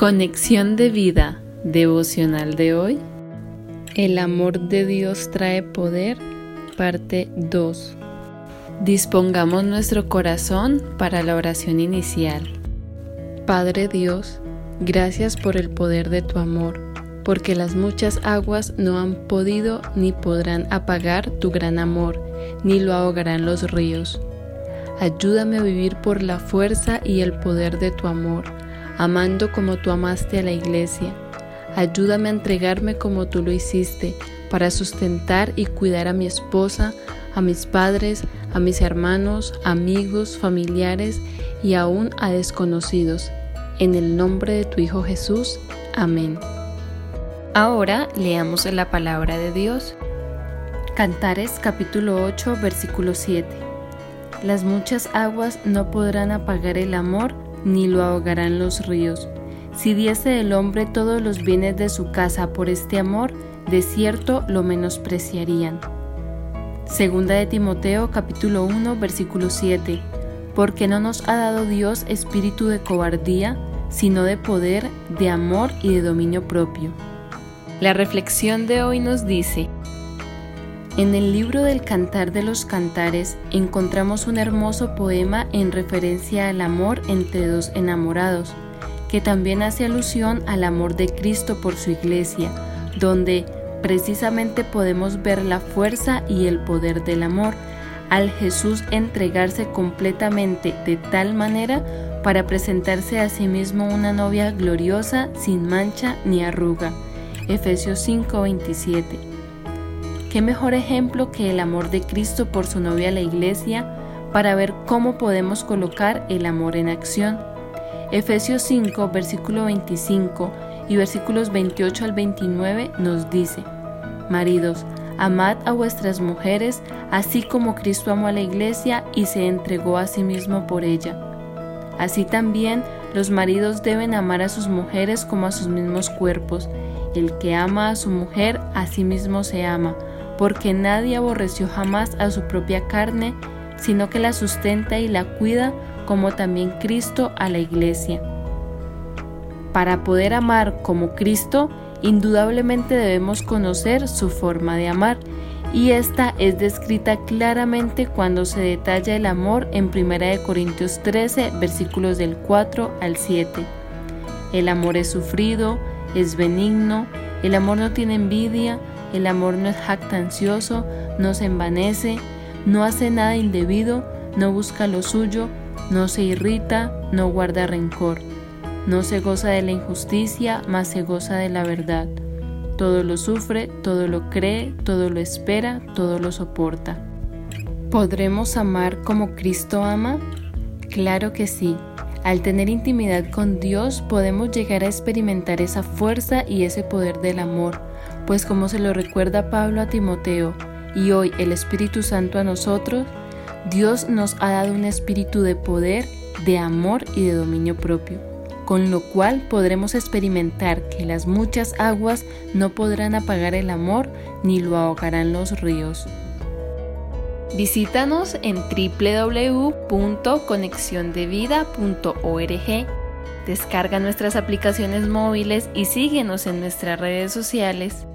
Conexión de vida devocional de hoy. El amor de Dios trae poder, parte 2. Dispongamos nuestro corazón para la oración inicial. Padre Dios, gracias por el poder de tu amor, porque las muchas aguas no han podido ni podrán apagar tu gran amor, ni lo ahogarán los ríos. Ayúdame a vivir por la fuerza y el poder de tu amor amando como tú amaste a la iglesia. Ayúdame a entregarme como tú lo hiciste, para sustentar y cuidar a mi esposa, a mis padres, a mis hermanos, amigos, familiares y aún a desconocidos. En el nombre de tu Hijo Jesús. Amén. Ahora leamos la palabra de Dios. Cantares capítulo 8 versículo 7. Las muchas aguas no podrán apagar el amor ni lo ahogarán los ríos. Si diese el hombre todos los bienes de su casa por este amor, de cierto lo menospreciarían. Segunda de Timoteo capítulo 1 versículo 7. Porque no nos ha dado Dios espíritu de cobardía, sino de poder, de amor y de dominio propio. La reflexión de hoy nos dice, en el libro del Cantar de los Cantares encontramos un hermoso poema en referencia al amor entre dos enamorados, que también hace alusión al amor de Cristo por su iglesia, donde precisamente podemos ver la fuerza y el poder del amor, al Jesús entregarse completamente de tal manera para presentarse a sí mismo una novia gloriosa, sin mancha ni arruga. Efesios 5:27 ¿Qué mejor ejemplo que el amor de Cristo por su novia la iglesia para ver cómo podemos colocar el amor en acción? Efesios 5, versículo 25 y versículos 28 al 29 nos dice, Maridos, amad a vuestras mujeres, así como Cristo amó a la iglesia y se entregó a sí mismo por ella. Así también los maridos deben amar a sus mujeres como a sus mismos cuerpos. El que ama a su mujer, a sí mismo se ama porque nadie aborreció jamás a su propia carne, sino que la sustenta y la cuida, como también Cristo a la iglesia. Para poder amar como Cristo, indudablemente debemos conocer su forma de amar, y esta es descrita claramente cuando se detalla el amor en 1 Corintios 13, versículos del 4 al 7. El amor es sufrido, es benigno, el amor no tiene envidia, el amor no es jactancioso, no se envanece, no hace nada indebido, no busca lo suyo, no se irrita, no guarda rencor. No se goza de la injusticia, mas se goza de la verdad. Todo lo sufre, todo lo cree, todo lo espera, todo lo soporta. ¿Podremos amar como Cristo ama? Claro que sí. Al tener intimidad con Dios podemos llegar a experimentar esa fuerza y ese poder del amor, pues como se lo recuerda Pablo a Timoteo y hoy el Espíritu Santo a nosotros, Dios nos ha dado un espíritu de poder, de amor y de dominio propio, con lo cual podremos experimentar que las muchas aguas no podrán apagar el amor ni lo ahogarán los ríos. Visítanos en www.conexiondevida.org. Descarga nuestras aplicaciones móviles y síguenos en nuestras redes sociales